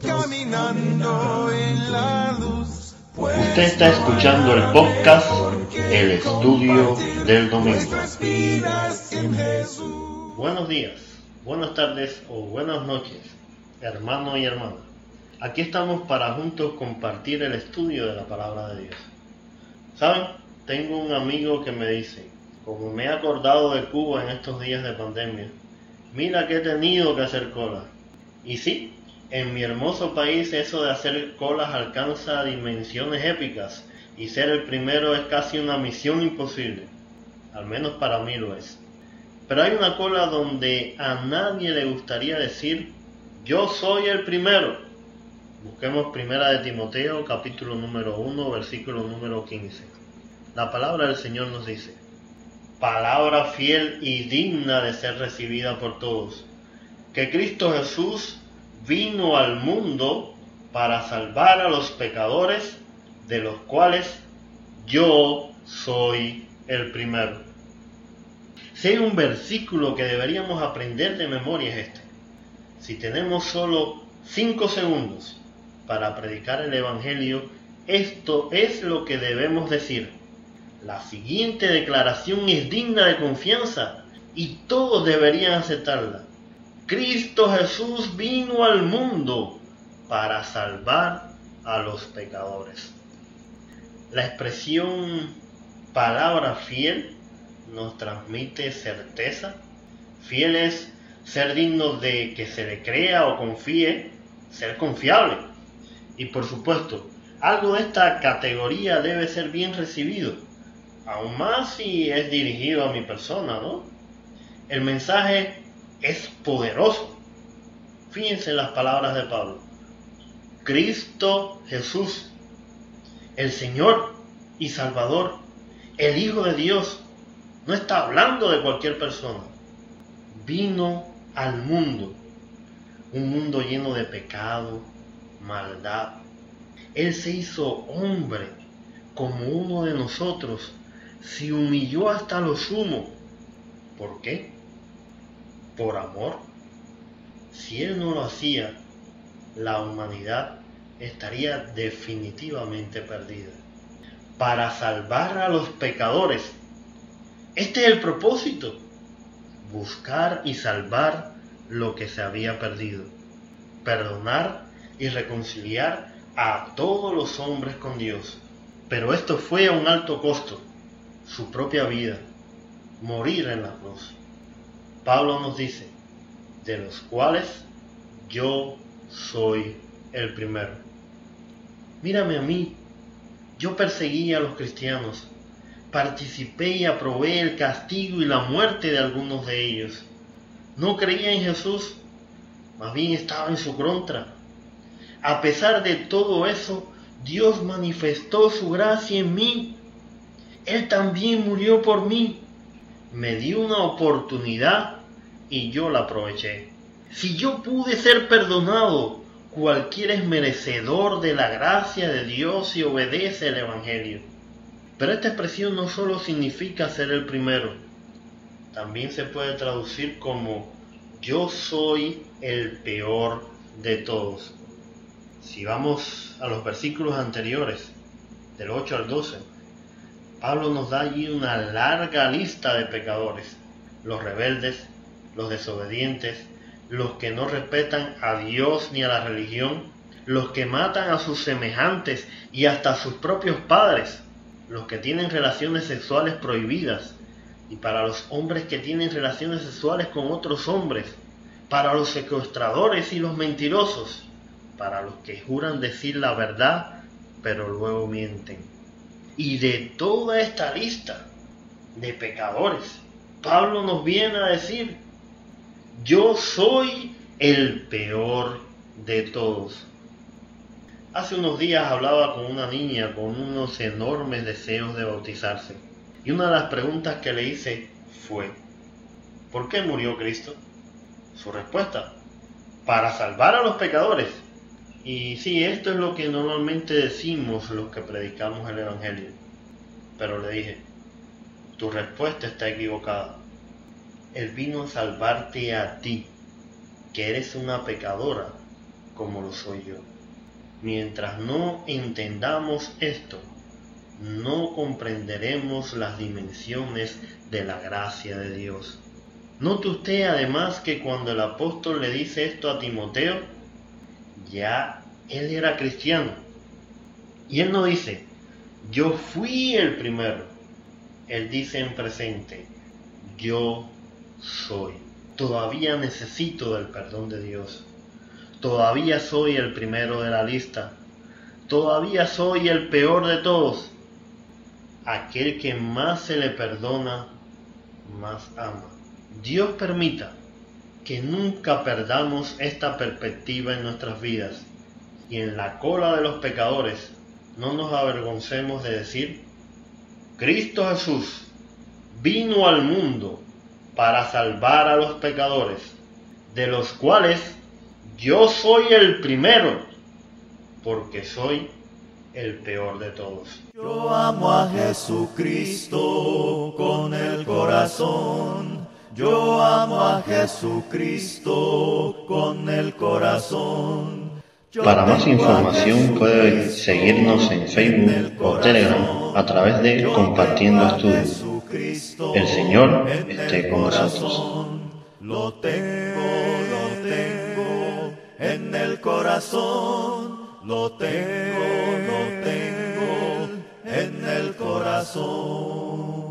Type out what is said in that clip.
caminando en la luz. Usted está escuchando el podcast El Estudio del Domingo. Buenos días, buenas tardes o buenas noches, hermano y hermana. Aquí estamos para juntos compartir el estudio de la palabra de Dios. ¿Saben? Tengo un amigo que me dice, como me he acordado de Cuba en estos días de pandemia, mira que he tenido que hacer cola. Y sí, en mi hermoso país eso de hacer colas alcanza dimensiones épicas y ser el primero es casi una misión imposible. Al menos para mí lo es. Pero hay una cola donde a nadie le gustaría decir yo soy el primero. Busquemos primera de Timoteo capítulo número 1 versículo número 15. La palabra del Señor nos dice, palabra fiel y digna de ser recibida por todos, que Cristo Jesús vino al mundo para salvar a los pecadores, de los cuales yo soy el primero. Si hay un versículo que deberíamos aprender de memoria es este. Si tenemos solo cinco segundos para predicar el Evangelio, esto es lo que debemos decir. La siguiente declaración es digna de confianza y todos deberían aceptarla. Cristo Jesús vino al mundo para salvar a los pecadores. La expresión palabra fiel nos transmite certeza. Fiel es ser digno de que se le crea o confíe, ser confiable. Y por supuesto, algo de esta categoría debe ser bien recibido, aún más si es dirigido a mi persona, ¿no? El mensaje es poderoso. Fíjense en las palabras de Pablo. Cristo Jesús, el Señor y Salvador, el Hijo de Dios, no está hablando de cualquier persona. Vino al mundo, un mundo lleno de pecado, maldad. Él se hizo hombre como uno de nosotros, se humilló hasta lo sumo. ¿Por qué? Por amor. Si Él no lo hacía, la humanidad estaría definitivamente perdida. Para salvar a los pecadores. Este es el propósito. Buscar y salvar lo que se había perdido. Perdonar y reconciliar a todos los hombres con Dios. Pero esto fue a un alto costo, su propia vida, morir en la cruz. Pablo nos dice, de los cuales yo soy el primero. Mírame a mí, yo perseguí a los cristianos, participé y aprobé el castigo y la muerte de algunos de ellos. No creía en Jesús, más bien estaba en su contra. A pesar de todo eso, Dios manifestó su gracia en mí. Él también murió por mí. Me dio una oportunidad y yo la aproveché. Si yo pude ser perdonado, cualquiera es merecedor de la gracia de Dios y obedece el Evangelio. Pero esta expresión no solo significa ser el primero, también se puede traducir como yo soy el peor de todos. Si vamos a los versículos anteriores, del 8 al 12, Pablo nos da allí una larga lista de pecadores, los rebeldes, los desobedientes, los que no respetan a Dios ni a la religión, los que matan a sus semejantes y hasta a sus propios padres, los que tienen relaciones sexuales prohibidas, y para los hombres que tienen relaciones sexuales con otros hombres, para los secuestradores y los mentirosos, para los que juran decir la verdad, pero luego mienten. Y de toda esta lista de pecadores, Pablo nos viene a decir, yo soy el peor de todos. Hace unos días hablaba con una niña con unos enormes deseos de bautizarse. Y una de las preguntas que le hice fue, ¿por qué murió Cristo? Su respuesta, para salvar a los pecadores. Y sí, esto es lo que normalmente decimos los que predicamos el Evangelio. Pero le dije, tu respuesta está equivocada. Él vino a salvarte a ti. que eres una pecadora como lo soy yo. Mientras no entendamos esto, no comprenderemos las dimensiones de la gracia de Dios. Note usted además que cuando el apóstol le dice esto a Timoteo, ya él era cristiano. Y él no dice, yo fui el primero. Él dice en presente, yo soy. Todavía necesito del perdón de Dios. Todavía soy el primero de la lista. Todavía soy el peor de todos. Aquel que más se le perdona, más ama. Dios permita que nunca perdamos esta perspectiva en nuestras vidas y en la cola de los pecadores no nos avergoncemos de decir, Cristo Jesús vino al mundo para salvar a los pecadores, de los cuales yo soy el primero, porque soy el peor de todos. Yo amo a Jesucristo con el corazón. Yo amo a Jesucristo con el corazón. Para más información puede seguirnos en Facebook o Telegram a través de Compartiendo Estudios. El Señor esté con nosotros. Lo tengo, lo tengo en el corazón. Lo tengo, lo tengo en el corazón.